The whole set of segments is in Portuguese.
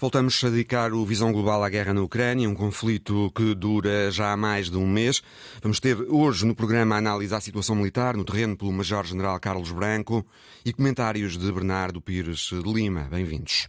Voltamos a dedicar o Visão Global à guerra na Ucrânia, um conflito que dura já há mais de um mês. Vamos ter hoje no programa a análise à situação militar no terreno pelo Major-General Carlos Branco e comentários de Bernardo Pires de Lima. Bem-vindos.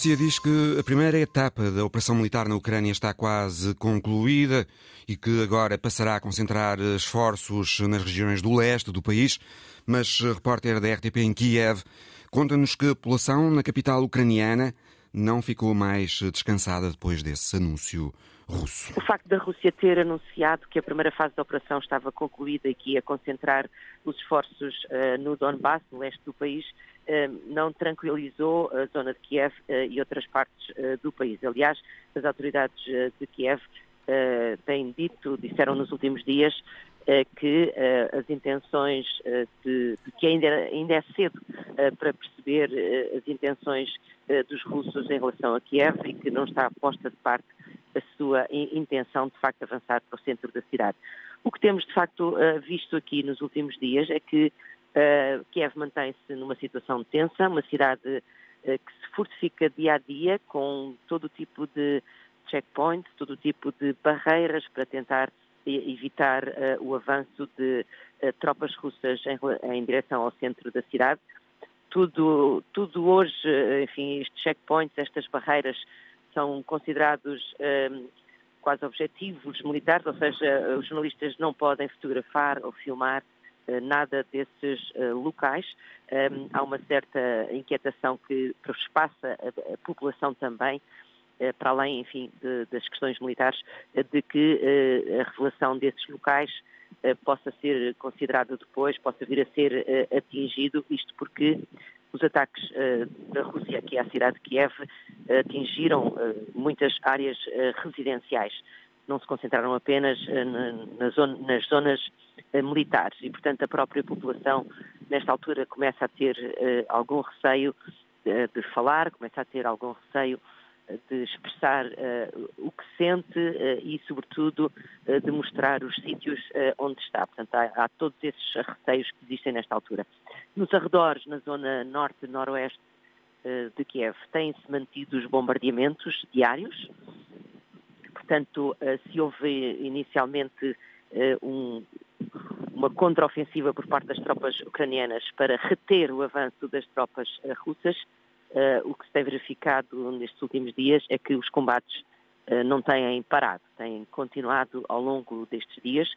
Rússia diz que a primeira etapa da operação militar na Ucrânia está quase concluída e que agora passará a concentrar esforços nas regiões do leste do país. Mas repórter da RTP em Kiev conta-nos que a população na capital ucraniana não ficou mais descansada depois desse anúncio russo. O facto da Rússia ter anunciado que a primeira fase da operação estava concluída e que ia concentrar os esforços uh, no Donbass, no leste do país, uh, não tranquilizou a zona de Kiev uh, e outras partes do país. Aliás, as autoridades de Kiev têm dito, disseram nos últimos dias, que as intenções de, de, que ainda, ainda é cedo para perceber as intenções dos russos em relação a Kiev e que não está posta de parte a sua intenção de facto avançar para o centro da cidade. O que temos de facto visto aqui nos últimos dias é que uh, Kiev mantém-se numa situação tensa, uma cidade uh, que se fortifica dia a dia com todo o tipo de checkpoints, todo o tipo de barreiras para tentar evitar uh, o avanço de tropas russas em, em, direção ao centro da cidade. Tudo, tudo hoje, enfim, estes checkpoints, estas barreiras são considerados um, quase objetivos militares, ou seja, os jornalistas não podem fotografar ou filmar uh, nada desses uh, locais. Um, há uma certa inquietação que passa a, a população também, uh, para além, enfim, de, das questões militares, de que a revelação desses locais possa ser considerado depois, possa vir a ser atingido, isto porque os ataques uh, da Rússia aqui à cidade de Kiev uh, atingiram uh, muitas áreas residenciais. Não se concentraram apenas nas zonas militares e, portanto, a própria população, nesta altura, começa a ter algum receio de falar, começa a ter algum receio de expressar uh, o que sente uh, e, sobretudo, uh, de mostrar os sítios onde está. Portanto, há, há, todos esses receios que existem nesta altura. Nos arredores, na zona norte noroeste de Kiev, têm-se mantido os bombardeamentos diários. Portanto, se houve inicialmente um, uma contraofensiva por parte das tropas ucranianas para reter o avanço das tropas russas, o que se tem verificado nestes últimos dias é que os combates uh, não têm parado, têm continuado ao longo destes dias,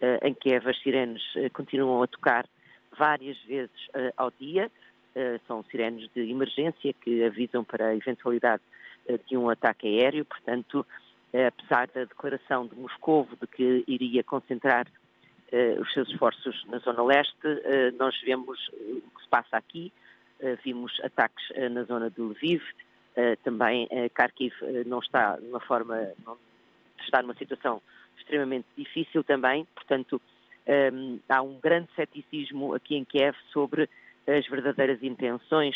uh, em que as sirenes continuam a tocar várias vezes ao dia. são sirenes de emergência que avisam para a eventualidade de um ataque aéreo, portanto, apesar da declaração de Moscovo de que iria concentrar os seus esforços na Zona Leste, nós vemos o que se passa aqui, eh, vimos ataques eh, na zona de Lviv, eh, também Kharkiv não está numa forma, não está numa situação extremamente difícil também, portanto há um grande ceticismo aqui em Kiev sobre as verdadeiras intenções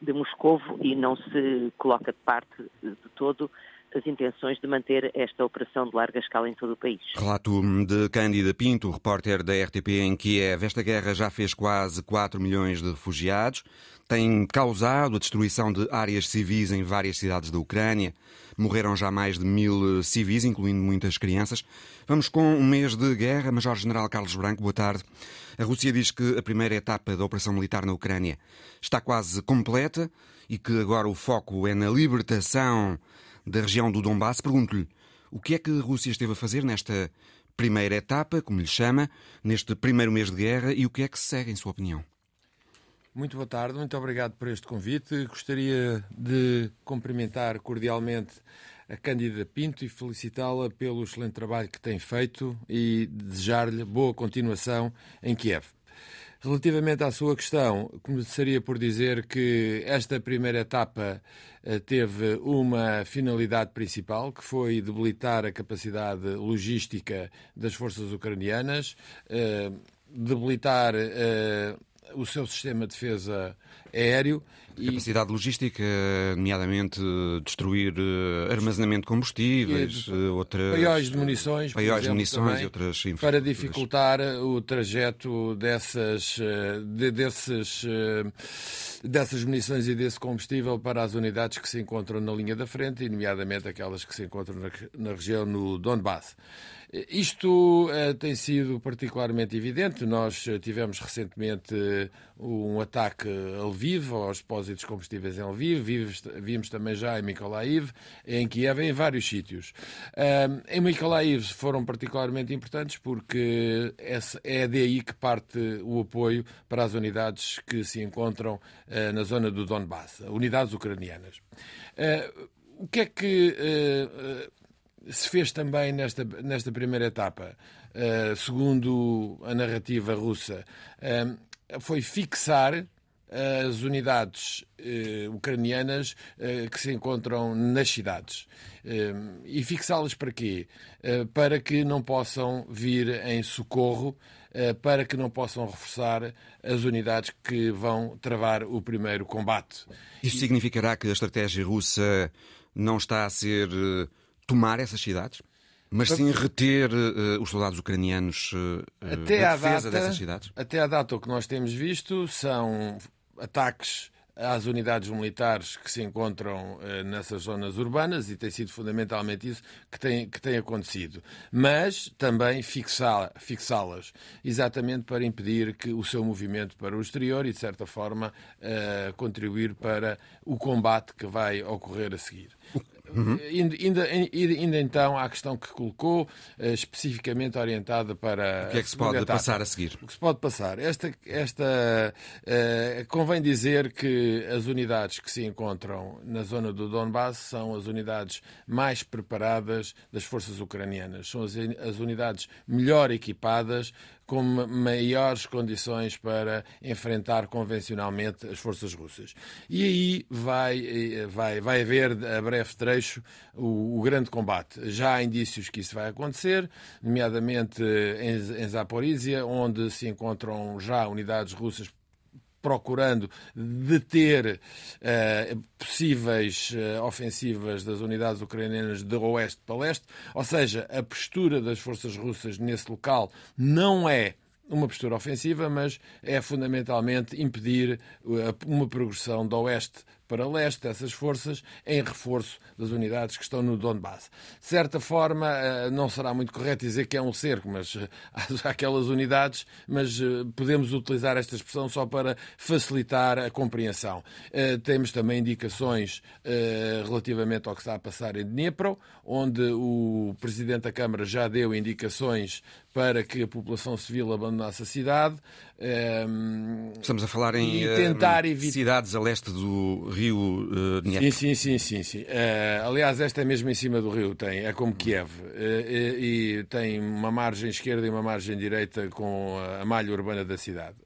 de Moscovo e não se coloca de parte de todo as intenções de manter esta operação de larga escala em todo o país. Relato de Cândida Pinto, repórter da RTP em Kiev. Esta guerra já fez quase 4 milhões de refugiados, tem causado a destruição de áreas civis em várias cidades da Ucrânia. Morreram já mais de mil civis, incluindo muitas crianças. Vamos com um mês de guerra. Major-General Carlos Branco, boa tarde. A Rússia diz que a primeira etapa da operação militar na Ucrânia está quase completa e que agora o foco é na libertação da região do Donbass. Pergunto-lhe o que é que a Rússia esteve a fazer nesta primeira etapa, como lhe chama, neste primeiro mês de guerra e o que é que se segue, em sua opinião? Muito boa tarde, muito obrigado por este convite. Gostaria de cumprimentar cordialmente a Cândida Pinto e felicitá-la pelo excelente trabalho que tem feito e desejar-lhe boa continuação em Kiev. Relativamente à sua questão, começaria por dizer que esta primeira etapa eh, teve uma finalidade principal, que foi debilitar a capacidade logística das forças ucranianas, eh, debilitar o seu sistema de defesa aéreo. E... Capacidade logística, nomeadamente destruir uh, armazenamento de combustíveis, uh, outras... paióis de munições, paióis de munições também, e outras Para dificultar o trajeto dessas, de, desses, dessas munições e desse combustível para as unidades que se encontram na linha da frente, e nomeadamente aquelas que se encontram na, na região no Donbass. Isto uh, tem sido particularmente evidente. Nós uh, tivemos recentemente uh, um ataque a Lviv, aos depósitos combustíveis em Lviv, vimos, vimos também já em Mykolaiv, em Kiev, em vários sítios. em Mykolaiv foram particularmente importantes porque é daí que parte o apoio para as unidades que se encontram na zona do Donbass, unidades ucranianas. o que é que se fez também nesta, nesta primeira etapa, uh, segundo a narrativa russa, uh, foi fixar as unidades uh, ucranianas que se encontram nas cidades. E fixá-las para quê? para que não possam vir em socorro, para que não possam reforçar as unidades que vão travar o primeiro combate. Isso significará que a estratégia russa não está a ser tomar essas cidades? Mas sim reter uh, os soldados ucranianos uh, até na defesa data, dessas cidades? Até à data o que nós temos visto são ataques às unidades militares que se encontram uh, nessas zonas urbanas e tem sido fundamentalmente isso que tem, que tem acontecido. Mas também fixá-las, fixá exatamente para impedir que o seu movimento para o exterior e, de certa forma, uh, contribuir para o combate que vai ocorrer a seguir. Uhum. Ainda, ainda, então à questão que colocou, uh, especificamente orientada para. O que é que se pode etapa. passar a seguir? O que se pode passar? Esta, esta uh, convém dizer que as unidades que se encontram na zona do Donbass são as unidades mais preparadas das forças ucranianas. São as, as unidades melhor equipadas, com maiores condições para enfrentar convencionalmente as forças russas. E aí vai, vai, vai haver a breve trecho o, o grande combate. Já há indícios que isso vai acontecer, nomeadamente em, em Zaporizhia, onde se encontram já unidades russas procurando deter uh, possíveis uh, ofensivas das unidades ucranianas de oeste para leste. Ou seja, a postura das forças russas nesse local não é uma postura ofensiva, mas é fundamentalmente impedir eh, uma progressão do oeste para leste dessas forças em reforço das unidades que estão no Donbass. De certa forma, eh, não será muito correto dizer que é um cerco, mas eh, há aquelas unidades, mas eh, podemos utilizar esta expressão só para facilitar a compreensão. Temos também indicações relativamente ao que está a passar em Dnipro, onde o Presidente da Câmara já deu indicações para que a população civil abandonasse a cidade. Estamos a falar em cidades a leste do rio uh, Dnieper. Sim, sim, sim, sim. sim. Uh, aliás, esta é mesmo em cima do rio, tem, é como Kiev. Uh, e tem uma margem esquerda e uma margem direita com a malha urbana da cidade.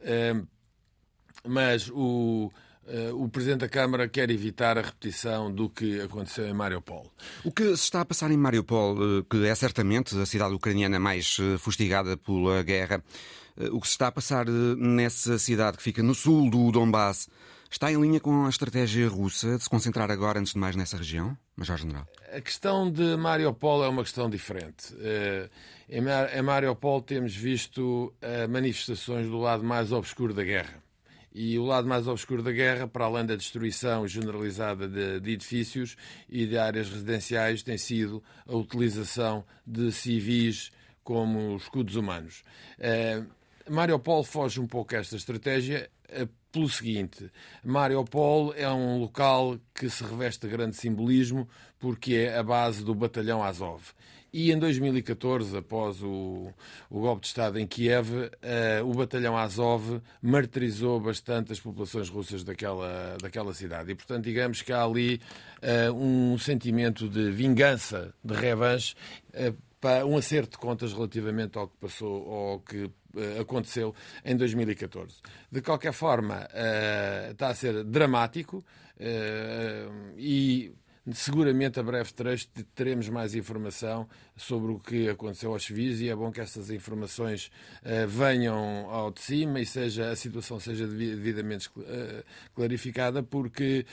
mas o. Uh, o Presidente da Câmara quer evitar a repetição do que aconteceu em Mariupol. O que se está a passar em Mariupol, uh, que é certamente a cidade ucraniana mais uh, fustigada pela guerra, o que se está a passar nessa cidade que fica no sul do Donbass, Está em linha com a estratégia russa de se concentrar agora, antes de mais, nessa região, Major-General? A questão de Mariupol é uma questão diferente. Eh, em Mariupol temos visto eh, manifestações do lado mais obscuro da guerra. E o lado mais obscuro da guerra, para além da destruição generalizada de, de, edifícios e de áreas residenciais, tem sido a utilização de civis como escudos humanos. Mariupol foge um pouco a esta estratégia pelo seguinte: Mariupol é um local que se reveste de grande simbolismo porque é a base do batalhão Azov. E em 2014, após o, o golpe de Estado em Kiev, uh, o batalhão Azov martirizou bastante as populações russas daquela, daquela cidade. E, portanto, digamos que há ali uh, um sentimento de vingança, de revanche, uh, para um acerto de contas relativamente ao que passou, ao que aconteceu em 2014. De qualquer forma, está a ser dramático e Seguramente a breve trecho teremos mais informação sobre o que aconteceu aos civis e é bom que essas informações venham ao de cima e seja, a situação seja devidamente clarificada, porque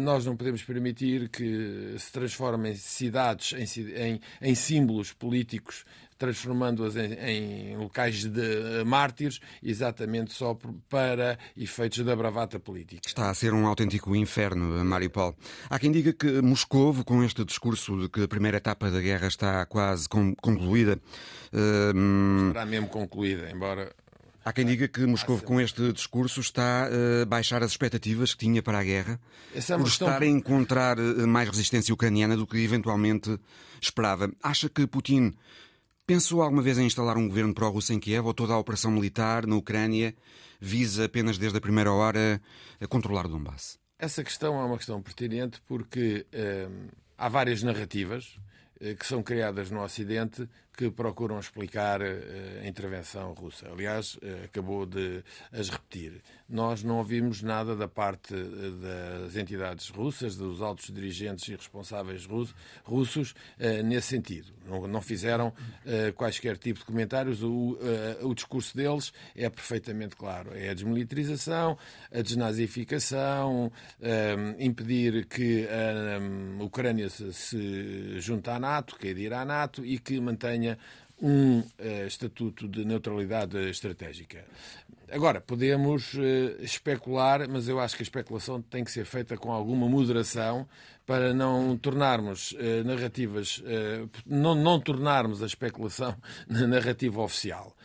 nós não podemos permitir que se transformem cidades em, em, em símbolos políticos transformando-as em, em, locais de mártires, exatamente só para efeitos da bravata política. Está a ser um autêntico inferno, Mariupol. Há quem diga que Moscovo, com este discurso de que a primeira etapa da guerra está quase concluída. Uh... Mesmo concluída, embora. Há quem diga que Moscou, com este discurso, está a baixar as expectativas que tinha para a guerra, Essa é por questão... estar a encontrar eh, mais resistência ucraniana do que eventualmente esperava. Acha que Putin Pensou alguma vez em instalar um governo pró-russo em Kiev ou toda a operação militar na Ucrânia visa apenas desde a primeira hora a controlar Donbass? Essa questão é uma questão pertinente porque eh, há várias narrativas eh, que são criadas no Ocidente que procuram explicar eh, a intervenção russa. Aliás, eh, acabou de as repetir. Nós não ouvimos nada da parte das entidades russas, dos altos dirigentes e responsáveis russos nesse sentido. Não fizeram quaisquer tipo de comentários. O, discurso deles é perfeitamente claro. É a desmilitarização, a desnazificação, impedir que a Ucrânia se junte à NATO, que adira à NATO e que mantenha um uh, estatuto de neutralidade estratégica. Agora, podemos uh, especular, mas eu acho que a especulação tem que ser feita com alguma moderação para não tornarmos uh, narrativas, não, não tornarmos a especulação na narrativa oficial.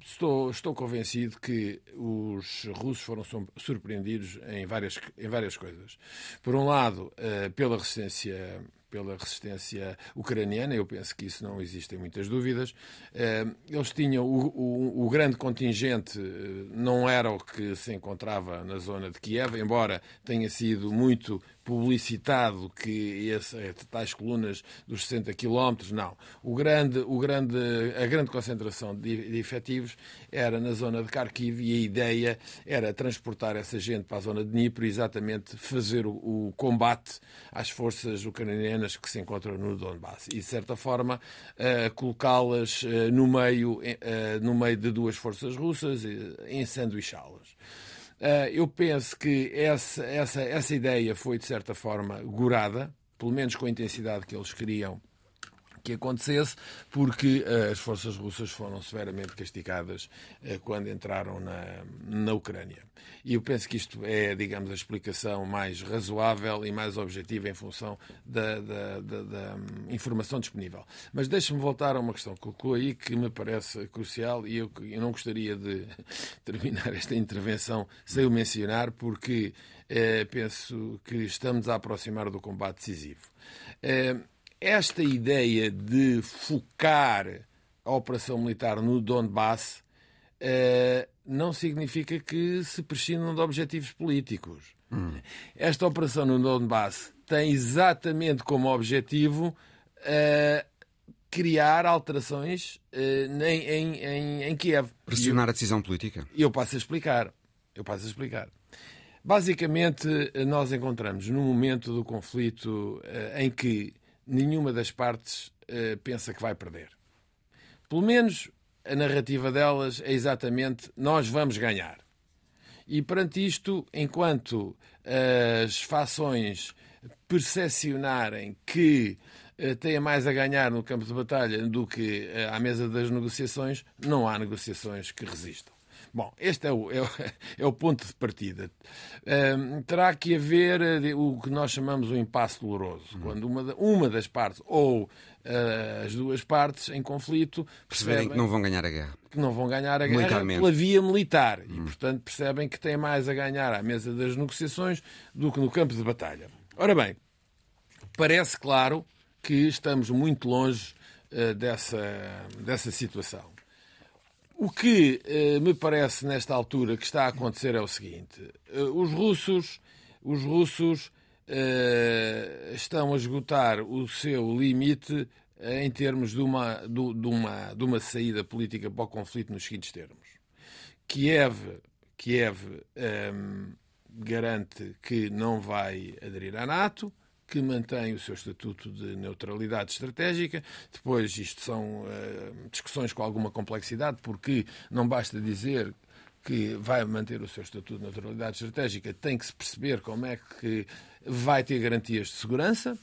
Estou, estou convencido que os russos foram surpreendidos em várias, em várias coisas. Por um lado, pela resistência pela resistência ucraniana, eu penso que isso não existem muitas dúvidas. Eh, eles tinham o, o, o, grande contingente, eh, não era o que se encontrava na zona de Kiev, embora tenha sido muito publicitado que esse, é tais colunas dos 60 quilómetros, não. O grande, o grande, a grande concentração de, de efetivos era na zona de Kharkiv e a ideia era transportar essa gente para a zona de Dnipro e exatamente fazer o, o combate às forças ucranianas que se encontram no Donbass e, de certa forma, uh, colocá-las uh, no, meio, uh, no meio de duas forças russas, em sanduichá-las. Uh, eu penso que essa, essa, essa ideia foi, de certa forma, gorada, pelo menos com a intensidade que eles queriam que acontecesse, porque uh, as forças russas foram severamente castigadas uh, quando entraram na, na Ucrânia. E eu penso que isto é, digamos, a explicação mais razoável e mais objetiva em função da, da, da, da informação disponível. Mas deixe-me voltar a uma questão que colocou aí que me parece crucial e eu, eu não gostaria de terminar esta intervenção sem o mencionar, porque uh, penso que estamos a aproximar do combate decisivo esta ideia de focar a operação militar no Donbass uh, não significa que se prescindam de objetivos políticos. Hum. Esta operação no Donbass tem exatamente como objetivo uh, criar alterações uh, em, em, em, em, Kiev. Pressionar eu, a decisão política? Eu passo a explicar. Eu passo a explicar. Basicamente, nós encontramos no momento do conflito em que nenhuma das partes uh, pensa que vai perder. Pelo menos a narrativa delas é exatamente nós vamos ganhar. E perante isto, enquanto as fações percepcionarem que uh, têm mais a ganhar no campo de batalha do que uh, à mesa das negociações, não há negociações que resistam. Bom, este é o, é o, é o ponto de partida. Um, terá que haver eh, o que nós chamamos o impasse doloroso, uhum. quando uma, uma das partes ou uh, as duas partes em conflito percebem que não vão ganhar a guerra. Que não vão ganhar a guerra pela via militar. E, portanto, percebem que têm mais a ganhar à mesa das negociações do que no campo de batalha. Ora bem, parece claro que estamos muito longe uh, dessa, dessa situação. O que eh, me parece nesta altura que está a acontecer é o seguinte: eh, os russos, os russos eh, estão a esgotar o seu limite em termos de uma, de, uma, de uma saída política para o conflito nos seguintes termos. Kiev, Kiev um, garante que não vai aderir à NATO, que mantém o seu estatuto de neutralidade estratégica. Depois, isto são uh, discussões com alguma complexidade, porque não basta dizer que vai manter o seu estatuto de neutralidade estratégica, tem que se perceber como é que vai ter garantias de segurança.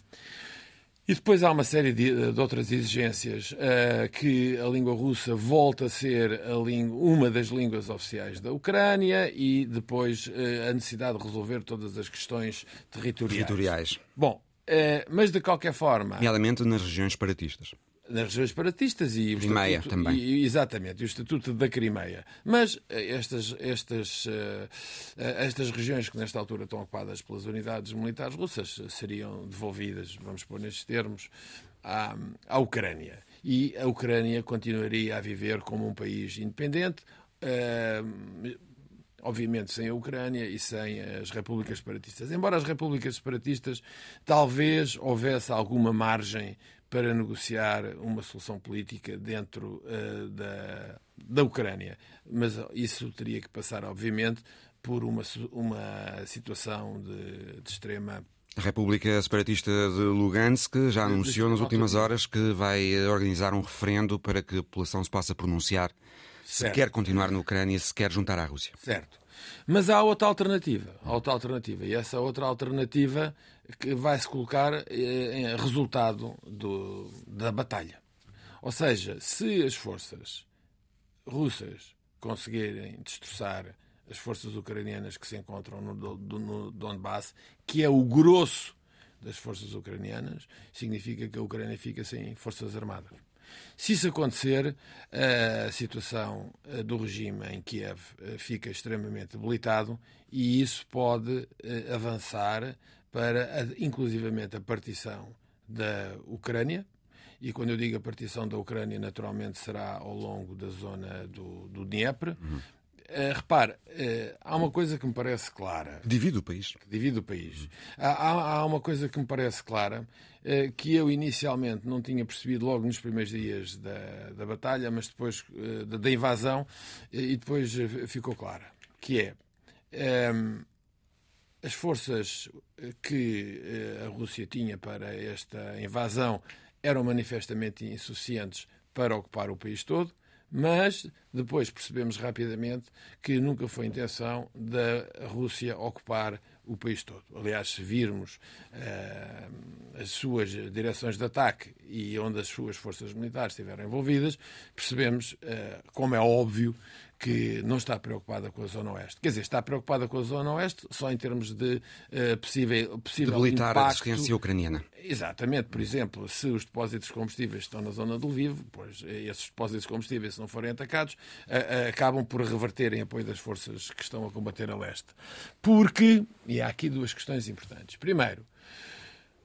E depois há uma série de, de outras exigências uh, que a língua russa volta a ser a língua, uma das línguas oficiais da Ucrânia e depois uh, a necessidade de resolver todas as questões territoriais. territoriais. Bom, uh, mas de qualquer forma. Nomeadamente nas regiões separatistas nas regiões separatistas e o Crimeia estatuto, também. E, exatamente, o Estatuto da Crimeia. Mas eh, estas, estas, uh, estas regiões que nesta altura estão ocupadas pelas unidades militares russas seriam devolvidas, vamos pôr nestes termos, à, à Ucrânia. E a Ucrânia continuaria a viver como um país independente, uh, obviamente sem a Ucrânia e sem as repúblicas separatistas. Embora as repúblicas separatistas talvez houvesse alguma margem para negociar uma solução política dentro uh, da, da Ucrânia. Mas isso teria que passar, obviamente, por uma, uma situação de, de extrema a República Separatista de Lugansk já anunciou nas últimas horas que vai organizar um referendo para que a população se possa pronunciar certo. se quer continuar na Ucrânia, se quer juntar à Rússia. Certo. Mas há outra alternativa, outra alternativa, e essa outra alternativa que vai se colocar eh, em resultado do, da batalha. Ou seja, se as forças russas conseguirem destroçar as forças ucranianas que se encontram no, no Donbass, que é o grosso das forças ucranianas, significa que a Ucrânia fica sem forças armadas. Se isso acontecer, a situação eh, do regime em Kiev eh, fica extremamente debilitado e isso pode avançar para, inclusivamente, a partição da Ucrânia. E quando eu digo a partição da Ucrânia, naturalmente será ao longo da zona do, do Dnieper. Uhum. Uh, repare, uh, há uma coisa que me parece clara. Divide o país. Divide o país. Há, há, há, uma coisa que me parece clara, uh, que eu inicialmente não tinha percebido logo nos primeiros dias da, da batalha, mas depois da, da, invasão, e depois ficou clara, que é um, as forças que a Rússia tinha para esta invasão eram manifestamente insuficientes para ocupar o país todo mas depois percebemos rapidamente que nunca foi intenção da Rússia ocupar o país todo. Aliás, se virmos uh, as suas direções de ataque e onde as suas forças militares estiveram envolvidas, percebemos, uh, como é óbvio, que não está preocupada com a Zona Oeste. Quer dizer, está preocupada com a Zona Oeste só em termos de uh, possível, possível Debilitar impacto. a resistência ucraniana. Exatamente. Por exemplo, se os depósitos de combustíveis estão na zona de Lviv, pois esses depósitos de combustíveis, se não forem atacados, uh, uh, acabam por reverter em apoio das forças que estão a combater a leste. Porque, e há aqui duas questões importantes. Primeiro,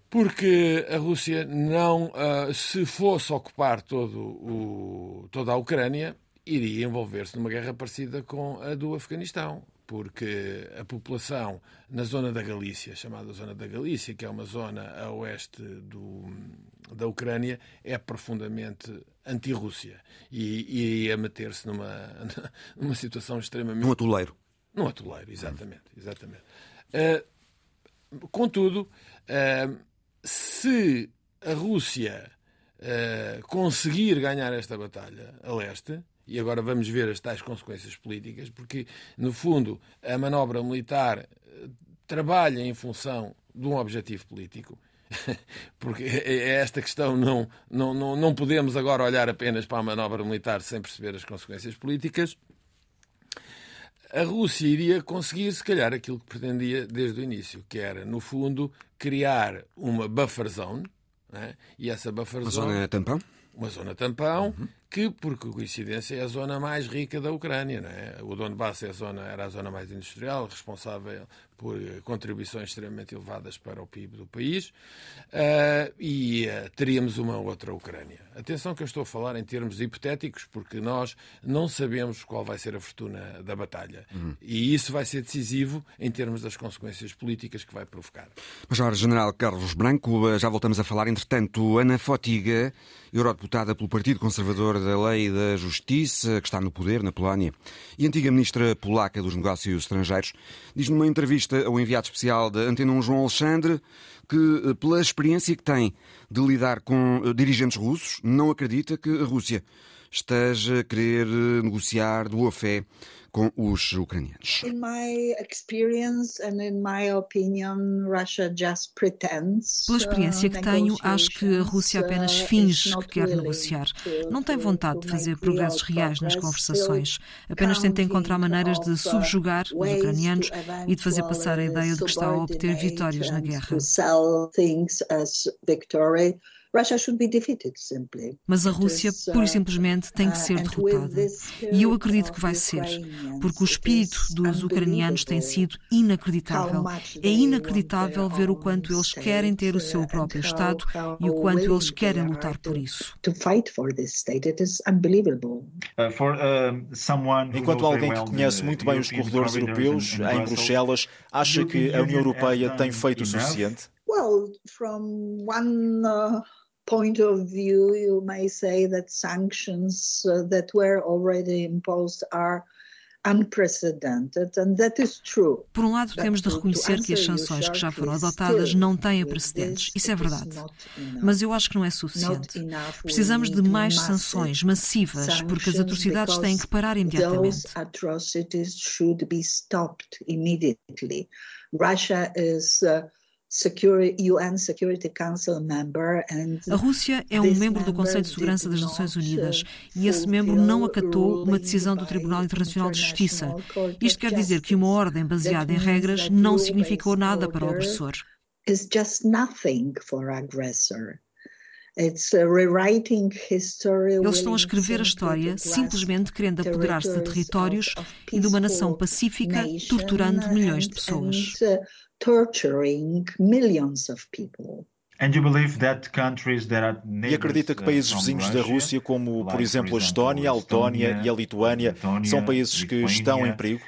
porque a Rússia não, se fosse ocupar todo o, toda a Ucrânia, iria envolver-se numa guerra parecida com a do Afeganistão, porque a população na zona da Galícia, chamada zona da Galícia, que é uma zona a oeste do, da Ucrânia, é profundamente anti-Rússia e ia meter-se numa, numa situação extremamente. Num atoleiro. Num atoleiro, exatamente. exatamente. Uh, contudo, uh, se a Rússia uh, conseguir ganhar esta batalha a leste, e agora vamos ver as tais consequências políticas, porque, no fundo, a manobra militar eh, trabalha em função de um objetivo político. Porque é, é esta questão, não, não, não, não podemos agora olhar apenas para a manobra militar sem perceber as consequências políticas. A Rússia iria conseguir, se calhar, aquilo que pretendia desde o início, que era, no fundo, criar uma buffer zone, né? e essa buffer zone. Uma zona tampão? Uma zona tampão, uhum que, por coincidência, é a zona mais rica da Ucrânia. Não é? O Donbass é a zona, era a zona mais industrial, responsável por contribuições extremamente elevadas para o PIB do país, uh, e uh, teríamos uma outra Ucrânia. Atenção que eu estou a falar em termos hipotéticos, porque nós não sabemos qual vai ser a fortuna da batalha. Uhum. E isso vai ser decisivo em termos das consequências políticas que vai provocar. Major-General Carlos Branco, já voltamos a falar. Entretanto, Ana Fotiga, eurodeputada pelo Partido Conservador da Lei e da Justiça, que está no poder na Polónia, e antiga ministra polaca dos Negócios Estrangeiros, diz numa entrevista ao enviado especial da Antena 1, João Alexandre, que, eh, pela experiência que tem de lidar com eh, dirigentes russos, não acredita que a Rússia esteja a querer eh, negociar de boa fé com os ucranianos. In my experience and in my opinion, Russia just pretends. Pela experiência uh, que tenho, acho que a Rússia apenas uh, finge que quer negociar. Não tem vontade de fazer progressos reais nas conversações. Apenas tenta encontrar maneiras de uh, subjugar os ucranianos e de fazer passar a ideia de que está a obter vitórias na guerra. Mas a Rússia, pura e simplesmente, tem que uh, ser derrotada. E eu acredito que vai ser, porque o espírito dos ucranianos tem sido inacreditável. É inacreditável ver o quanto eles querem ter o seu próprio Estado e o quanto eles querem lutar por isso. Uh, uh, Enquanto alguém que conhece muito bem os corredores europeus, em Bruxelas, acha que a União Europeia tem feito o suficiente? Well, from one uh, point of view, you may say that sanctions uh, that were already imposed are Por um lado, temos de reconhecer que as sanções que já foram adotadas não têm precedentes. Isso é verdade. Mas eu acho que não é suficiente. Precisamos de mais sanções massivas, porque as atrocidades têm que parar imediatamente. Russia is uh, a Rússia é um membro do Conselho de Segurança das Nações Unidas e esse membro não acatou uma decisão do Tribunal Internacional de Justiça. Isto quer dizer que uma ordem baseada em regras não significou nada para o agressor. Eles estão a escrever a história simplesmente querendo apoderar-se de territórios e de uma nação pacífica, torturando milhões de pessoas. Torturing millions of people. E acredita que uh, países vizinhos da Rússia, como por exemplo a Estónia, a Letónia e a Lituânia, são países que estão em perigo?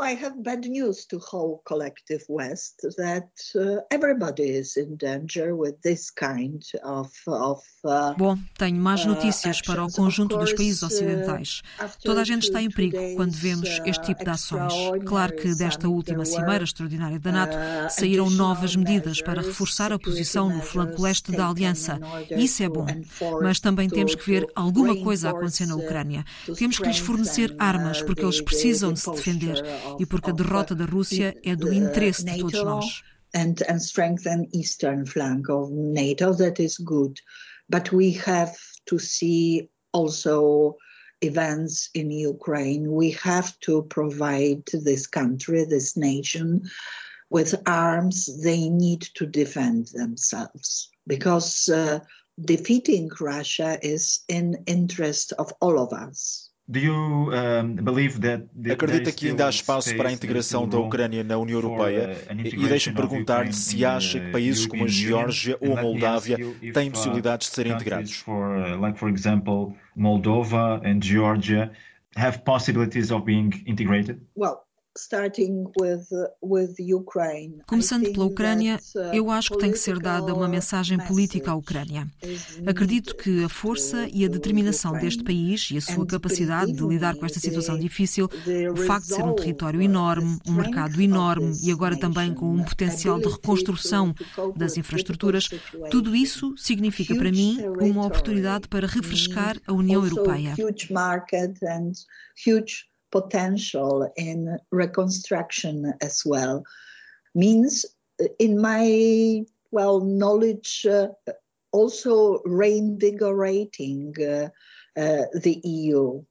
I have bad news to whole collective West that uh, everybody is in danger with this kind of, of uh, Bom, tenho más uh, notícias para o conjunto dos países uh, ocidentais. Toda a gente está em perigo quando vemos este tipo de ações. Claro que desta última cimeira extraordinária da NATO uh, saíram novas medidas para reforçar a posição no flanco leste da aliança. Isso é bom. Mas também temos que ver alguma coisa acontecer na Ucrânia. Temos que lhes fornecer armas porque eles precisam de se defender e porque a derrota da Rússia é do interesse de todos nós. And, and strengthen eastern flank of NATO. That is good, but we have to see also events in Ukraine. We have to provide this country, this nation, with arms they need to defend themselves because uh, defeating Russia is in interest of all of us. Acredita que ainda há espaço para a integração da Ucrânia na União Europeia? E deixe-me perguntar-lhe se acha que países como a Geórgia ou a Moldávia têm possibilidades de serem integrados. Moldova e Geórgia have possibilities of being integrated? Well, Começando pela Ucrânia, eu acho que tem que ser dada uma mensagem política à Ucrânia. Acredito que a força e a determinação deste país e a sua capacidade de lidar com esta situação difícil, o facto de ser um território enorme, um mercado enorme e agora também com um potencial de reconstrução das infraestruturas, tudo isso significa para mim uma oportunidade para refrescar a União Europeia potential in reconstruction as well. Means in my well knowledge uh, also reinvigorating uh, uh, the EU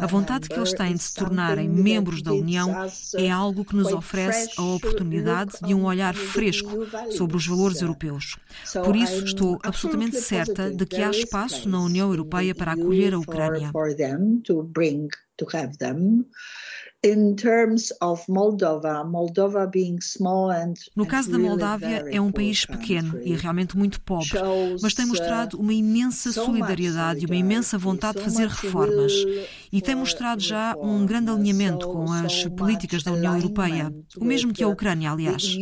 A vontade que eles têm de se tornarem membros da União é algo que nos oferece a oportunidade de um olhar fresco sobre os valores europeus. Por isso, estou absolutamente certa de que há espaço na União Europeia para acolher a Ucrânia. No caso da Moldávia, é um país pequeno e realmente muito pobre, mas tem mostrado uma imensa solidariedade e uma imensa vontade de fazer reformas. E tem mostrado já um grande alinhamento com as políticas da União Europeia, o mesmo que a Ucrânia, aliás.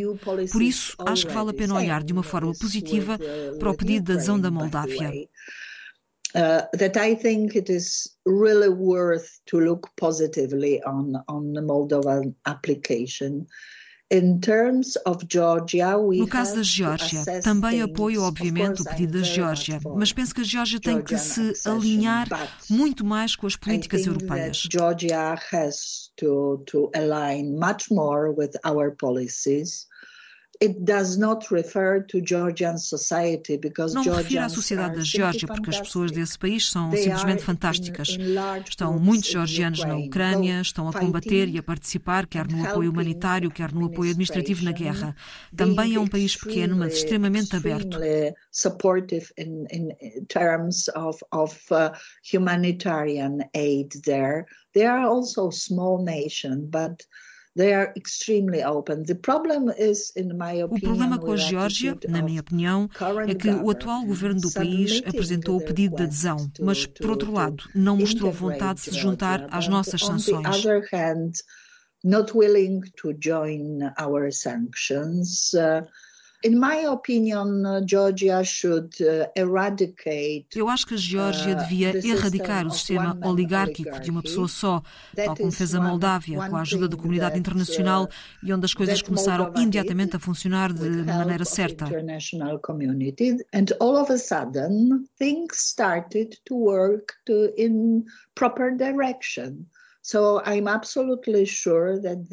Por isso, acho que vale a pena olhar de uma forma positiva para o pedido de adesão da Moldávia. Uh, that I think it is really worth to look positively on, on the Moldovan application. No caso da Geórgia, também apoio, obviamente, o pedido da Geórgia, mas penso que a Geórgia tem que se alinhar muito mais com as políticas europeias. Georgia has to, to align much more with our policies. Não me refiro à sociedade da Geórgia, porque as pessoas desse país são simplesmente fantásticas. Estão muitos georgianos na Ucrânia, estão a combater e a participar, quer no apoio humanitário, quer no apoio administrativo na guerra. Também é um país pequeno, mas extremamente aberto. supportive in, in terms of, of uh, humanitarian aid there. They are also a small nation, but o problema com a Geórgia, na minha opinião, é que o atual governo do país apresentou o pedido de adesão, mas, por outro lado, não mostrou vontade de se juntar às nossas sanções. Not willing to join our sanctions. Uh, eu acho que a Geórgia uh, devia erradicar o sistema oligárquico de uma pessoa só, tal como fez a Moldávia, com a ajuda da comunidade internacional e onde as coisas começaram imediatamente a funcionar de maneira certa. And all of a sudden, things started to work in proper direction.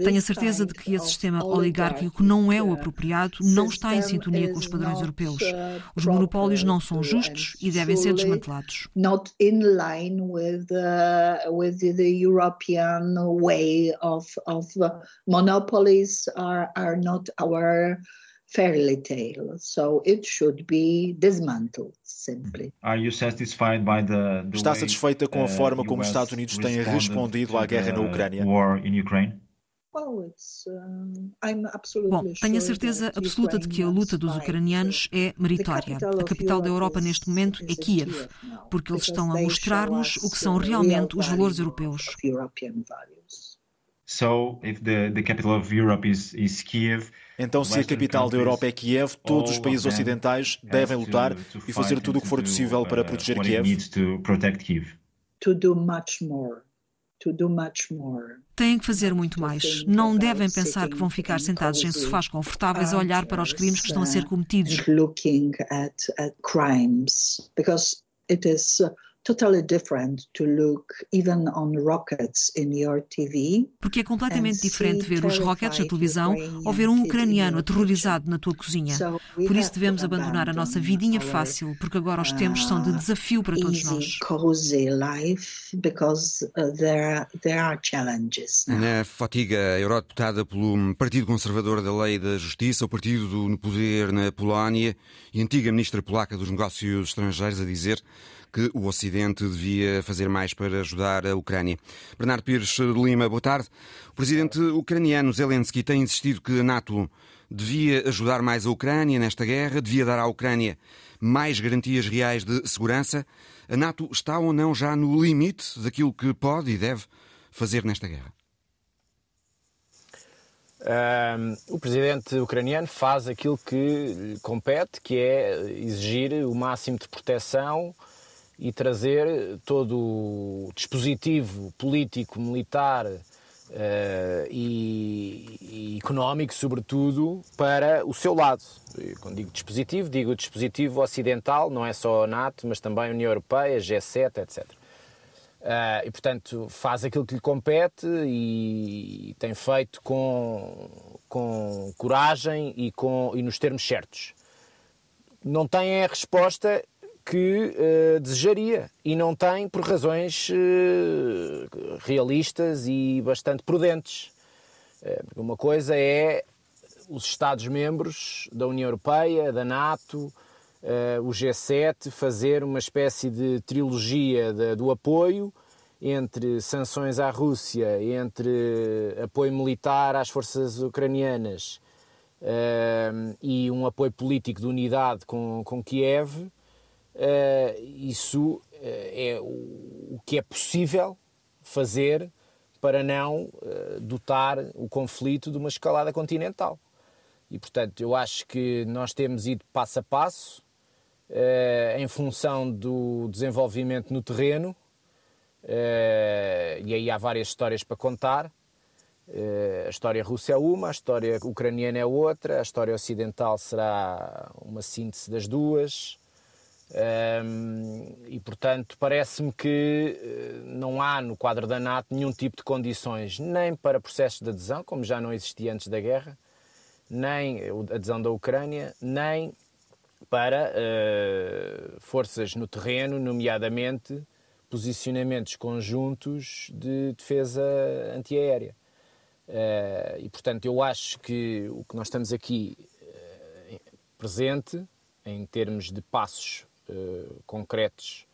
Tenho a certeza de que esse sistema oligárquico não é o apropriado, não está em sintonia com os padrões europeus. Uh, os monopólios não são justos e devem ser desmantelados. Not in line with uh, with the European way of of monopolies are are not our fairy tale. So it should be dismantled simply. Are you satisfied by the, the Está satisfeita com a uh, forma como os Estados Unidos têm respondido à guerra na Ucrânia? War in Ukraine? Bom, tenho a certeza absoluta de que a luta dos ucranianos é meritória. A capital da Europa neste momento é Kiev, porque eles estão a mostrar-nos o que são realmente os valores europeus. So, if the, the capital of Europe is, is Kiev, então, se a capital da Europa é Kiev, todos os países ocidentais devem lutar e fazer tudo o que for possível para uh, proteger Kiev. Têm que fazer muito mais. Não devem pensar que vão ficar sentados em sofás confortáveis a olhar para os crimes que estão a ser cometidos. Totally different to look even on rockets in your TV. Porque é completamente diferente ver os rockets na televisão ou ver um ucraniano aterrorizado na tua cozinha. Por isso devemos abandonar a nossa vidinha fácil, porque agora os tempos são de desafio para todos nós. Uh, na fatiga eurodeputada pelo Partido Conservador da Lei e da Justiça, o partido no poder na Polónia e antiga ministra polaca dos Negócios Estrangeiros a dizer que o Ocidente devia fazer mais para ajudar a Ucrânia. Bernardo Pires Lima, boa tarde. O presidente ucraniano Zelensky tem insistido que a NATO devia ajudar mais a Ucrânia nesta guerra, devia dar à Ucrânia mais garantias reais de segurança. A NATO está ou não já no limite daquilo que pode e deve fazer nesta guerra? Um, o presidente ucraniano faz aquilo que lhe compete, que é exigir o máximo de proteção e trazer todo o dispositivo político, militar uh, e, e, económico, sobretudo, para o seu lado. Quando digo dispositivo, digo dispositivo ocidental, não é só a NATO, mas também a União Europeia, G7, etc. Uh, e, portanto, faz aquilo que lhe compete e, e tem feito com, com coragem e, com, e nos termos certos. Não tem a resposta que uh, desejaria e não tem por razões uh, realistas e bastante prudentes. Uh, uma coisa é os Estados-membros da União Europeia, da NATO, o G7 fazer uma espécie de trilogia de, do apoio entre sanções à Rússia, entre apoio militar às forças ucranianas e um apoio político de unidade com, com Kiev isso eh, é o, que é possível fazer para não uh, dotar o conflito de uma escalada continental. E, portanto, eu acho que nós temos ido passo a passo, em função do desenvolvimento no terreno, e aí há várias histórias para contar. a história russa é uma, a história ucraniana é outra, a história ocidental será uma síntese das duas. Um, e, portanto, parece-me que eh, não há no quadro da NATO nenhum tipo de condições, nem para processos de adesão, como já não existia antes da guerra, nem a adesão da Ucrânia, nem para uh, forças no terreno, nomeadamente posicionamentos conjuntos de defesa antiaérea. Uh, e, portanto, eu acho que o que nós estamos aqui uh, presente, em termos de passos concretos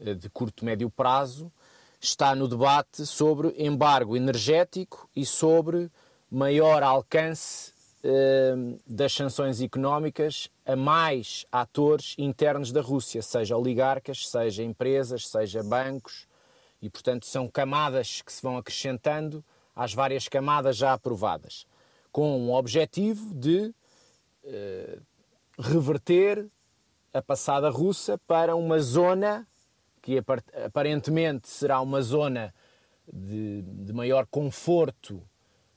eh, de curto e médio prazo, está no debate sobre embargo energético e sobre maior alcance eh, das sanções económicas a mais atores internos da Rússia, seja oligarcas, seja empresas, seja bancos, e portanto são camadas que se vão acrescentando às várias camadas já aprovadas, com o objetivo de reverter a passada russa para uma zona que aparentemente será uma zona de, de maior conforto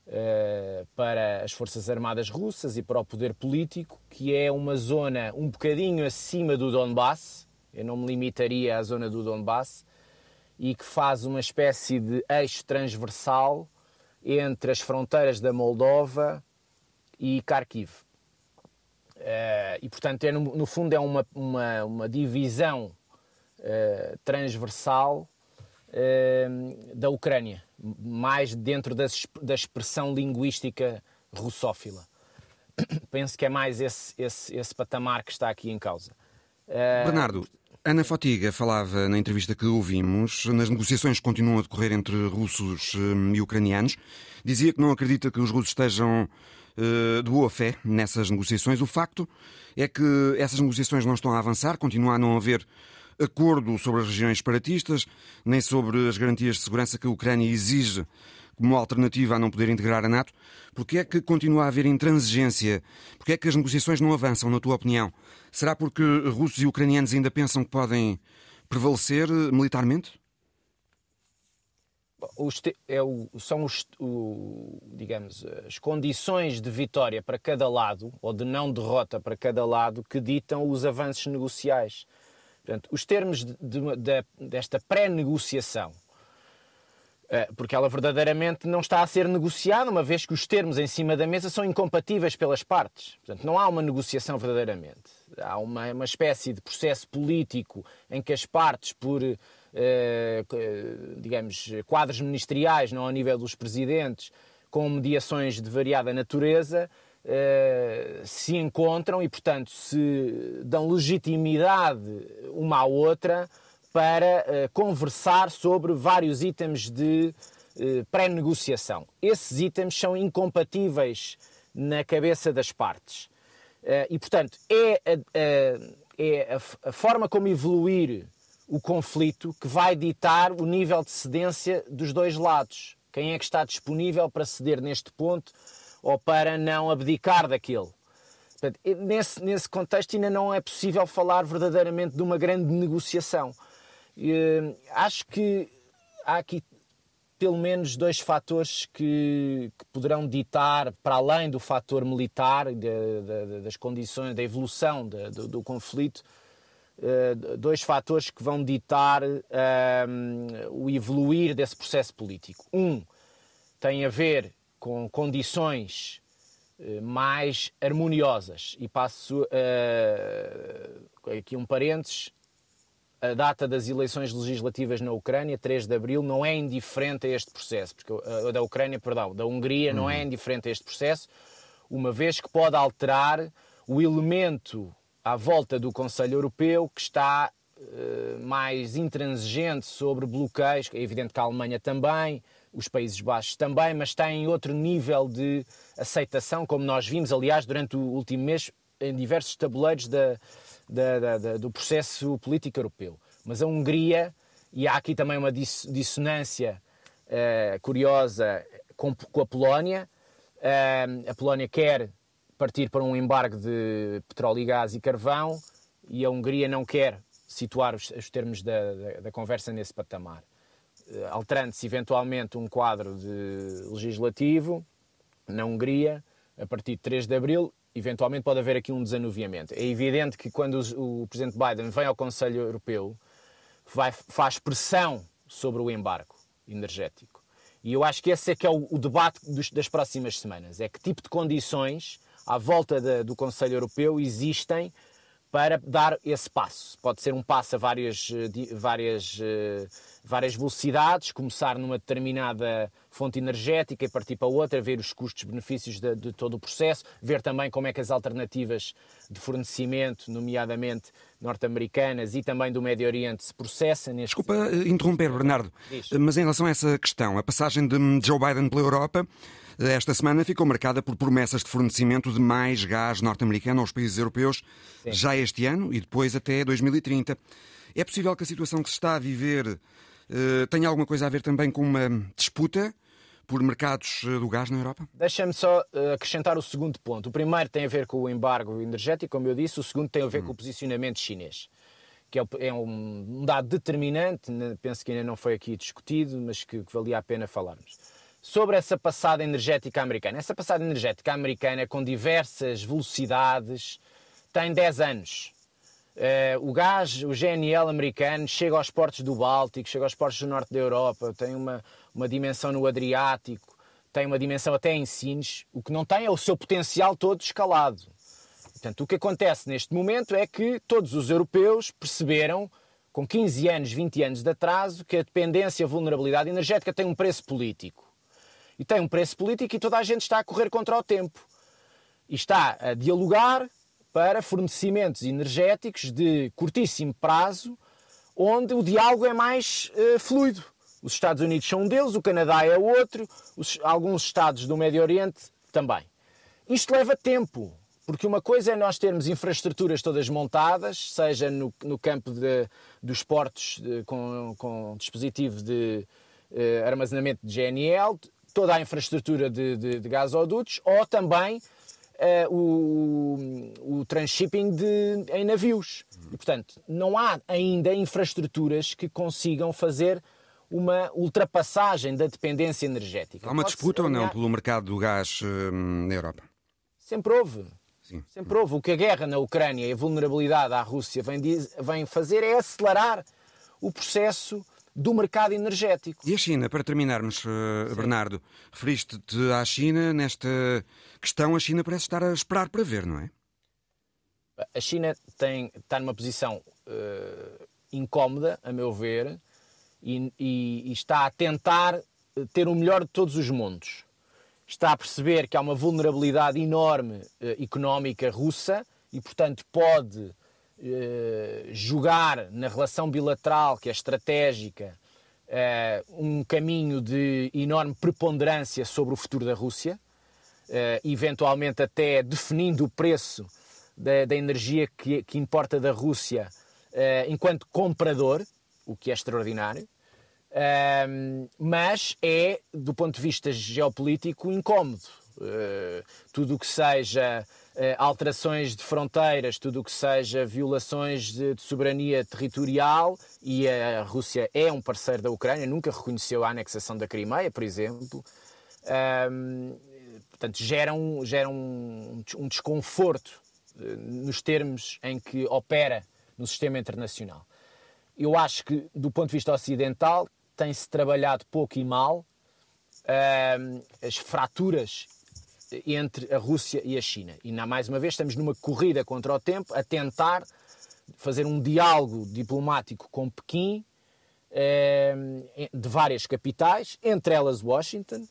uh, para as Forças Armadas russas e para o poder político, que é uma zona um bocadinho acima do Donbass, eu não me limitaria à zona do Donbass, e que faz uma espécie de eixo transversal entre as fronteiras da Moldova e Kharkiv. Uh, e, portanto, é, no, no, fundo, é uma, uma, uma divisão uh, transversal uh, da Ucrânia, mais dentro da, da expressão linguística russófila. Penso que é mais esse, esse, esse patamar que está aqui em causa. Bernardo, Ana Fotiga falava na entrevista que ouvimos, nas negociações que continuam a decorrer entre russos e ucranianos, dizia que não acredita que os russos estejam eh, de boa fé nessas negociações. O facto é que essas negociações não estão a avançar, continua a não haver acordo sobre as regiões separatistas, nem sobre as garantias de segurança que a Ucrânia exige como alternativa a não poder integrar a NATO. Porque é que continua a haver intransigência? Porque é que as negociações não avançam, na tua opinião? Será porque russos e ucranianos ainda pensam que podem prevalecer militarmente? É o, são os, o, digamos, as condições de vitória para cada lado, ou de não derrota para cada lado, que ditam os avanços negociais. Portanto, os termos de, de, de, desta pré-negociação, eh, porque ela verdadeiramente não está a ser negociada, uma vez que os termos em cima da mesa são incompatíveis pelas partes. Portanto, não há uma negociação verdadeiramente. Há uma, uma espécie de processo político em que as partes, por digamos, quadros ministeriais, não ao nível dos presidentes, com mediações de variada natureza, eh, se encontram e, portanto, se dão legitimidade uma à outra para eh, conversar sobre vários itens de pré-negociação. Esses itens são incompatíveis na cabeça das partes. E, portanto, é a, é a forma como evoluir o conflito que vai ditar o nível de cedência dos dois lados. Quem é que está disponível para ceder neste ponto ou para não abdicar daquele? Portanto, nesse, nesse contexto ainda não é possível falar verdadeiramente de uma grande negociação. Uh, acho que há aqui pelo menos dois fatores que, que, poderão ditar, para além do fator militar, de, de, das condições, da evolução de, do, conflito, dois fatores que vão ditar um, ehm, o evoluir desse processo político. Um tem a ver com condições uh, mais harmoniosas, e passo uh, aqui um parênteses, a data das eleições legislativas na Ucrânia, 3 de abril, não é indiferente a este processo, porque a da Ucrânia, perdão, da Hungria não é uhum. indiferente a este processo, uma vez que pode alterar o elemento à volta do Conselho Europeu que está uh, mais intransigente sobre bloqueios, é evidente que a Alemanha também, os Países Baixos também, mas tem outro nível de aceitação, como nós vimos, aliás, durante o último mês, em diversos tabuleiros da, da, da, da, do processo político europeu. Mas a Hungria, e há aqui também uma dissonância uh, curiosa com, com, a Polónia, uh, a Polónia quer partir para um embargo de petróleo e gás e carvão e a Hungria não quer situar os, os termos da, da, da, conversa nesse patamar. Uh, Alterando-se eventualmente um quadro de legislativo na Hungria, a partir de 3 de abril, eventualmente pode haver aqui um desanuviamento. É evidente que quando o, o Presidente Biden vem ao Conselho Europeu, vai, faz pressão sobre o embargo energético. E eu acho que esse é que é o debate dos, das próximas semanas. É que tipo de condições à volta de, do Conselho Europeu existem para dar esse passo. Pode ser um passo a várias, eh, várias, eh, várias velocidades, começar numa determinada fonte energética e partir para outra, ver os custos-benefícios de, de, todo o processo, ver também como é que as alternativas de fornecimento, nomeadamente norte-americanas e também do Médio Oriente, se processam. Neste... Desculpa eh, interromper, Bernardo, Diz. mas em relação a essa questão, a passagem de Joe Biden pela Europa esta semana ficou marcada por promessas de fornecimento de mais gás norte-americano aos países europeus Sim. já este ano e depois até 2030. É possível que a situação que se está a viver uh, tenha alguma coisa a ver também com uma disputa por mercados eh, do gás na Europa? Deixa-me só eh, acrescentar o segundo ponto. O primeiro tem a ver com o embargo energético, como eu disse, o segundo tem a ver hum. com o posicionamento chinês, que é, é um dado determinante, penso que ainda não foi aqui discutido, mas que, que valia a pena falarmos sobre essa passada energética americana. Essa passada energética americana, com diversas velocidades, tem 10 anos. Uh, o gás, o GNL americano, chega aos portos do Báltico, chega aos portos do norte da Europa, tem uma, uma dimensão no Adriático, tem uma dimensão até em Sines. O que não tem é o seu potencial todo escalado. Portanto, o que acontece neste momento é que todos os europeus perceberam, com 15 anos, 20 anos de atraso, que a dependência a vulnerabilidade energética tem um preço político e tem um preço político e toda a gente está a correr contra o tempo. E está a dialogar para fornecimentos energéticos de curtíssimo prazo, onde o diálogo é mais uh, fluido. Os Estados Unidos são um deles, o Canadá é outro, os, alguns Estados do Médio Oriente também. Isto leva tempo, porque uma coisa é nós termos infraestruturas todas montadas, seja no, no campo de, dos portos de, com, com de uh, armazenamento de GNL, toda a infraestrutura de, de, de gasodutos ou também uh, o, o transshipping de, em navios. E, portanto, não há ainda infraestruturas que consigam fazer uma ultrapassagem da dependência energética. Há uma disputa ou não pelo mercado do gás uh, na Europa? Sempre houve. Sim. Sempre houve. O que a guerra na Ucrânia e a vulnerabilidade à Rússia vem, vem fazer é acelerar o processo do mercado energético. E a China, para terminarmos, uh, Bernardo, referiste-te à China nesta questão. A China parece estar a esperar para ver, não é? A China tem, está numa posição uh, incómoda, a meu ver, e, e, e, está a tentar ter o melhor de todos os mundos. Está a perceber que há uma vulnerabilidade enorme uh, económica russa e, portanto, pode eh, jogar na relação bilateral, que é estratégica, uh, um caminho de enorme preponderância sobre o futuro da Rússia, uh, eventualmente até definindo o preço da, da energia que, que, importa da Rússia enquanto comprador, o que é extraordinário. mas é, do ponto de vista geopolítico, incómodo. tudo o que seja eh, alterações de fronteiras, tudo o que seja violações de, de, soberania territorial, e a Rússia é um parceiro da Ucrânia, nunca reconheceu a anexação da Crimeia, por exemplo. Um, portanto, gera um, gera um, um desconforto eh, nos termos em que opera no sistema internacional. Eu acho que, do ponto de vista ocidental, tem-se trabalhado pouco e mal um, as fraturas entre a Rússia e a China. E, mais uma vez, estamos numa corrida contra o tempo a tentar fazer um diálogo diplomático com Pequim, eh, de várias capitais, entre elas Washington,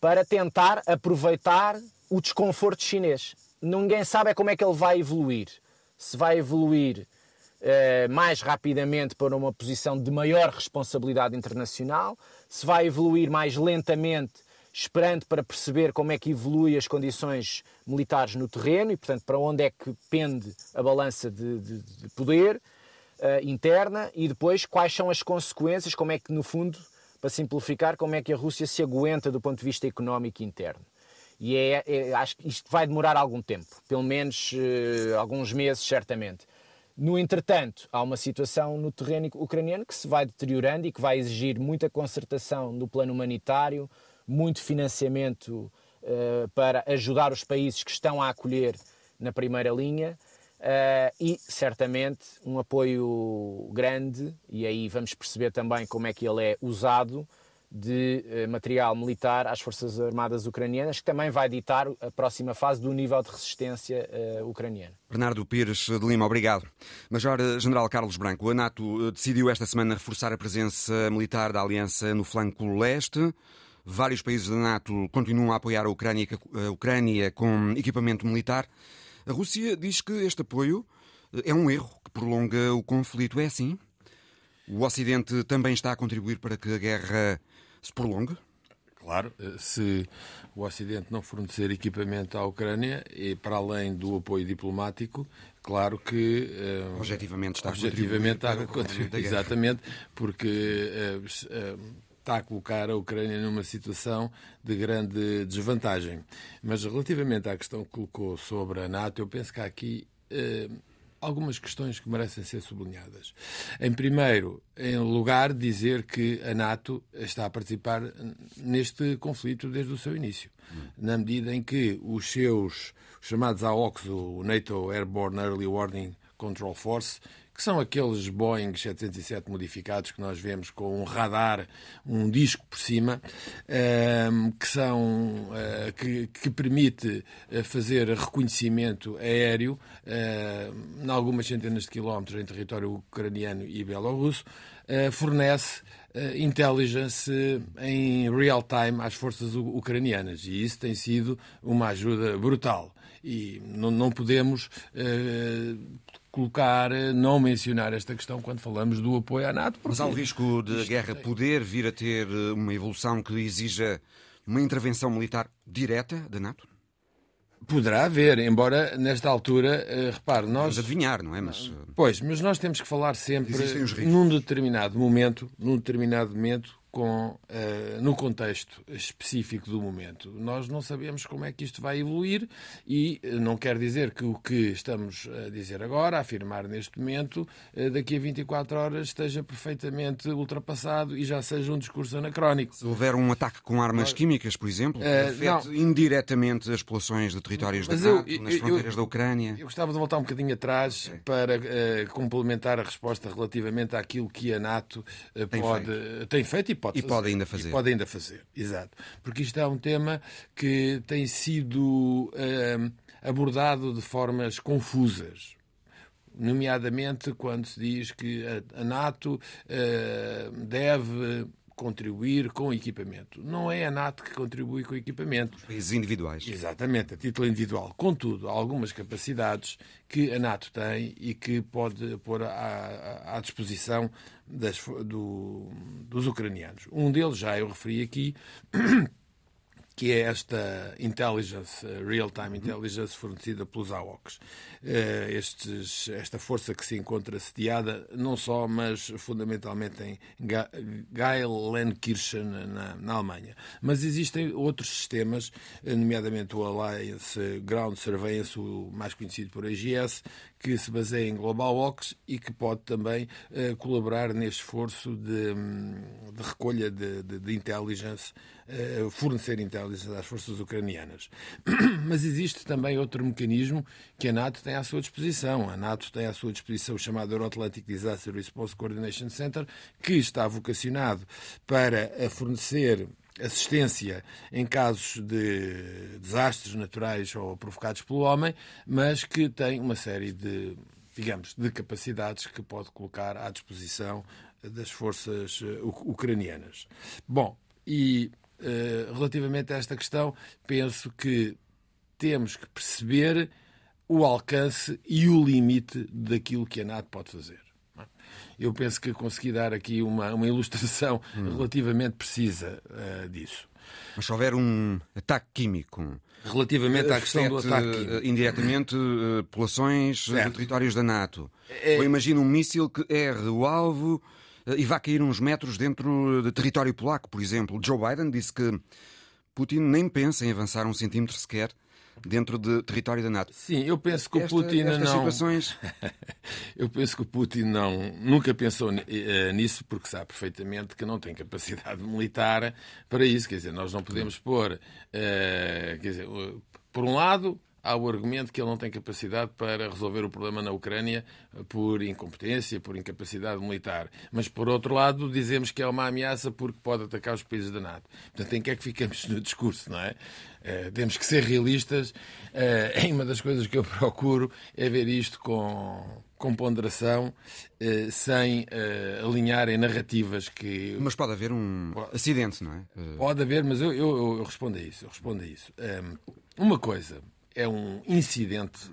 para tentar aproveitar o desconforto chinês. Ninguém sabe é como é que ele vai evoluir. Se vai evoluir eh, mais rapidamente para uma posição de maior responsabilidade internacional, se vai evoluir mais lentamente, esperando para perceber como é que evolui as condições militares no terreno e, portanto, para onde é que pende a balança de, de, de poder uh, interna e depois quais são as consequências, como é que, no fundo, para simplificar, como é que a Rússia se aguenta do ponto de vista económico interno. E é, é, acho que isto vai demorar algum tempo, pelo menos uh, alguns meses, certamente. No entretanto, há uma situação no terreno ucraniano que se vai deteriorando e que vai exigir muita concertação no plano humanitário, muito financiamento uh, para ajudar os países que estão a acolher na primeira linha uh, e, certamente, um apoio grande, e aí vamos perceber também como é que ele é usado de eh, material militar às Forças Armadas ucranianas, que também vai ditar a próxima fase do nível de resistência uh, ucraniano. Bernardo Pires de Lima, obrigado. Major-General Carlos Branco, a NATO decidiu esta semana reforçar a presença militar da aliança no flanco leste. Vários países da NATO continuam a apoiar a Ucrânia, a Ucrânia com equipamento militar. A Rússia diz que este apoio é um erro que prolonga o conflito. É assim? O Ocidente também está a contribuir para que a guerra se prolongue? Claro, eh, se o Ocidente não fornecer equipamento à Ucrânia, e para além do apoio diplomático, claro que. Uh, objetivamente está objetivamente a contribuir. Exatamente, porque uh, uh, está a colocar a Ucrânia numa situação de grande desvantagem. Mas relativamente à questão que colocou sobre a NATO, eu penso que há aqui algumas questões que merecem ser sublinhadas. Em primeiro em lugar, dizer que a NATO está a participar neste conflito desde o seu início, na medida em que os seus chamados AOCs, o NATO Airborne Early Warning Control Force, que são aqueles Boeing 707 modificados que nós vemos com um radar, um disco por cima, ehm, que são eh, que, permite eh, fazer reconhecimento aéreo em algumas centenas de quilómetros em território ucraniano e belorrusso, eh, fornece intelligence em real time às forças ucranianas. E isso tem sido uma ajuda brutal. E não podemos colocar, não mencionar esta questão quando falamos do apoio à NATO. Mas há o risco de a guerra poder vir a ter uma evolução que exija uma intervenção militar direta da NATO? Poderá haver, embora nesta altura, uh, repare, nós. Vamos adivinhar, não é? Mas... Pois, mas nós temos que falar sempre num determinado momento, num determinado momento, com, uh, no contexto específico do momento. Nós não sabemos como é que isto vai evoluir e uh, não quer dizer que o que estamos a dizer agora, a afirmar neste momento, uh, daqui a 24 horas esteja perfeitamente ultrapassado e já seja um discurso anacrónico. Se houver um ataque com armas químicas, por exemplo, afete não. indiretamente as populações de territórios da NATO, eu, nas fronteiras eu, da Ucrânia. Eu gostava de voltar um bocadinho atrás okay. para complementar a resposta relativamente àquilo que a NATO tem pode, feito. tem feito e pode e pode ainda fazer. E pode ainda fazer, exato. Porque isto é um tema que tem sido uh, abordado de formas confusas nomeadamente quando se diz que a, NATO uh, deve contribuir com equipamento. Não é a NATO que contribui com equipamento. Os países individuais. Exatamente, a título individual. Contudo, há algumas capacidades que a NATO tem e que pode pôr à, à disposição das, do, dos ucranianos. Um deles já eu referi aqui, que é esta intelligence, eh, real-time intelligence fornecida pelos AOCs. Eh, estes, esta força que se encontra sediada não só, mas fundamentalmente em Geilenkirchen, na, na Alemanha. Mas existem outros sistemas, eh, nomeadamente o Alliance Ground Surveillance, o mais conhecido por AGS, que se baseia em Global Ox e que pode também uh, colaborar neste esforço de, hum, de recolha de, de, de intelligence, uh, fornecer intelligence às forças ucranianas. Mas existe também outro mecanismo que a NATO tem à sua disposição. A NATO tem à sua disposição o chamado Euro-Atlantic Disaster Response Coordination Center, que está vocacionado para fornecer assistência em casos de desastres naturais ou provocados pelo homem, mas que tem uma série de digamos, de capacidades que pode colocar à disposição das forças ucranianas. Bom, e relativamente a esta questão, penso que temos que perceber o alcance e o limite daquilo que a NATO pode fazer. Eu penso que consegui dar aqui uma, uma ilustração hum. relativamente precisa uh, disso. Mas se houver um ataque químico. Relativamente à questão do ataque químico. Eh, indiretamente, populações certo. de territórios da NATO. É... Ou imagina um míssil que erre o alvo e vá cair uns metros dentro de território polaco, por exemplo. Joe Biden disse que Putin nem pensa em avançar um centímetro sequer dentro de território da NATO. Sim, eu penso que Esta, o Putin não. Situações... eu penso que o Putin não nunca pensou eh, nisso porque sabe perfeitamente que não tem capacidade militar para isso. Quer dizer, nós não podemos pôr, uh, quer dizer, por um lado há o argumento que ele não tem capacidade para resolver o problema na Ucrânia por incompetência, por incapacidade militar. Mas, por outro lado, dizemos que é uma ameaça porque pode atacar os países da NATO. Portanto, em que é que ficamos no discurso, não é? Uh, temos que ser realistas. Uh, uma das coisas que eu procuro é ver isto com, com ponderação, uh, sem alinhar em narrativas que. Mas pode haver um acidente, não é? Pode haver, mas eu, eu, eu respondo a isso. Eu respondo a isso. uma coisa é um incidente,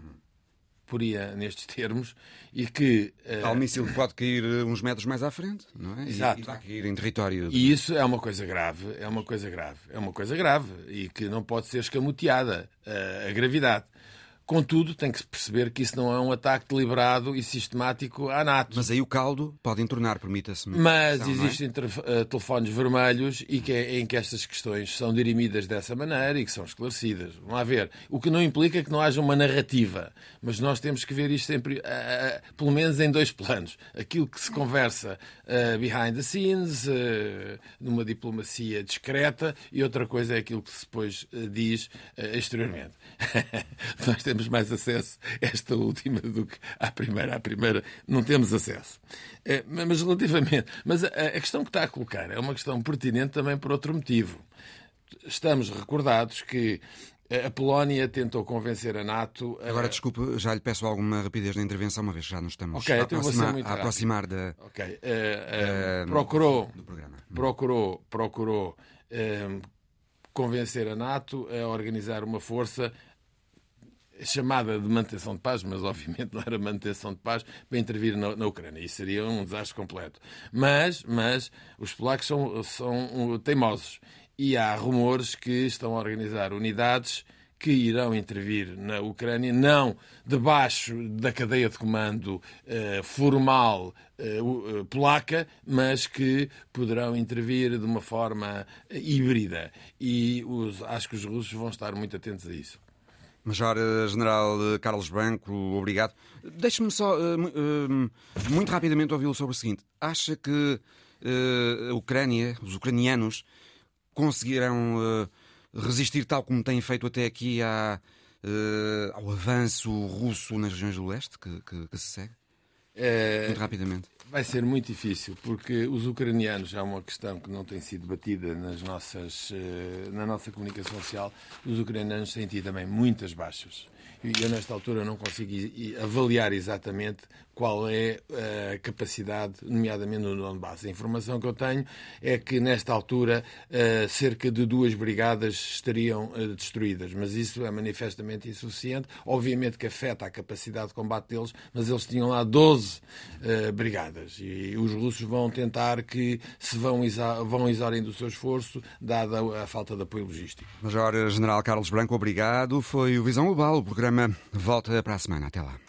poria nestes termos, e que. Uh... Tal míssil pode cair uns metros mais à frente, não é? Exato. E, e vai cair em território. E isso é uma coisa grave, é uma coisa grave, é uma coisa grave e que não pode ser escamoteada uh, a gravidade. Contudo, tem que perceber que isso não é um ataque deliberado e sistemático à NATO. Mas aí o caldo pode entornar, permita-se. Mas é? existem é? telefones vermelhos e que é, em que estas questões são dirimidas dessa maneira e que são esclarecidas. Vamos lá ver. O que não implica que não haja uma narrativa. Mas nós temos que ver isto sempre, uh, uh, pelo menos em dois planos. Aquilo que se conversa uh, behind the scenes, numa diplomacia discreta, e outra coisa é aquilo que se depois diz exteriormente. nós temos temos mais acesso a esta última do que à primeira. À primeira não temos acesso. É, mas relativamente. Mas a, questão que está a colocar é uma questão pertinente também por outro motivo. Estamos recordados que a Polónia tentou convencer a NATO. A... Agora, desculpe, já lhe peço alguma rapidez na intervenção, uma vez que já nos estamos okay, a, então aproximar, a aproximar da. Ok. Uh, uh, uh, procurou. Procurou, procurou convencer a NATO a organizar uma força chamada de manutenção de paz, mas obviamente não era manutenção de paz, para intervir na, na Ucrânia. Isso seria um desastre completo. Mas, mas os polacos são, são teimosos e há rumores que estão a organizar unidades que irão intervir na Ucrânia, não debaixo da cadeia de comando eh, formal eh, polaca, mas que poderão intervir de uma forma híbrida. E os, acho que os russos vão estar muito atentos a isso. Major-General eh, Carlos Branco, obrigado. Deixe-me só uh, uh, muito rapidamente ouvi-lo sobre o seguinte. Acha que a Ucrânia, os ucranianos, conseguirão resistir tal como têm feito até aqui à, ao avanço russo nas regiões do leste que, que, que se segue? É... Muito rapidamente. Vai ser muito difícil, porque os ucranianos, é uma questão que não tem sido debatida nas nossas, na nossa comunicação social, os ucranianos têm tido também muitas baixas. E eu, nesta altura, não consigo avaliar exatamente qual é a capacidade, nomeadamente no Donbass. A informação que eu tenho é que, nesta altura, eh, cerca de duas brigadas estariam eh, destruídas, mas isso é manifestamente insuficiente. Obviamente que afeta a capacidade de combate deles, mas eles tinham lá 12 eh, brigadas e os russos vão tentar que se vão, vão do seu esforço, dada a falta de apoio logístico. Major General Carlos Branco, obrigado. Foi o Visão Global. O programa volta para a semana. Até lá.